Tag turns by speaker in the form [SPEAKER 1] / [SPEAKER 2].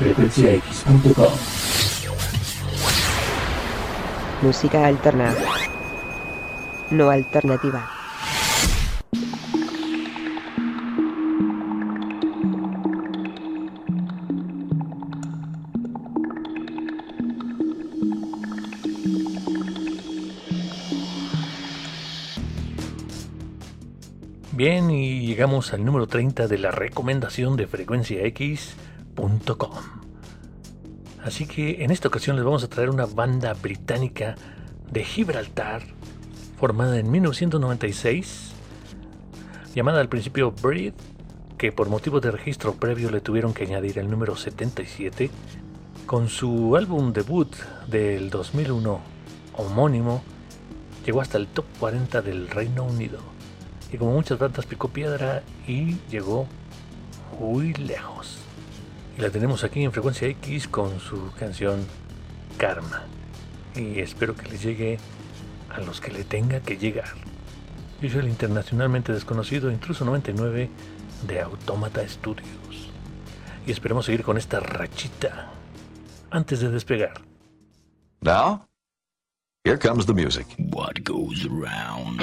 [SPEAKER 1] frecuenciax.com.
[SPEAKER 2] Música alterna. No alternativa.
[SPEAKER 3] Bien, y llegamos al número 30 de la recomendación de Así que en esta ocasión les vamos a traer una banda británica de Gibraltar, formada en 1996, llamada al principio Breed, que por motivo de registro previo le tuvieron que añadir el número 77, con su álbum debut del 2001 homónimo, llegó hasta el top 40 del Reino Unido. Y como muchas bandas picó piedra y llegó muy lejos. La tenemos aquí en Frecuencia X con su canción Karma. Y espero que les llegue a los que le tenga que llegar. Yo soy el internacionalmente desconocido Intruso 99 de Automata Studios. Y esperemos seguir con esta rachita antes de despegar.
[SPEAKER 4] Now, here comes the music.
[SPEAKER 5] What goes around?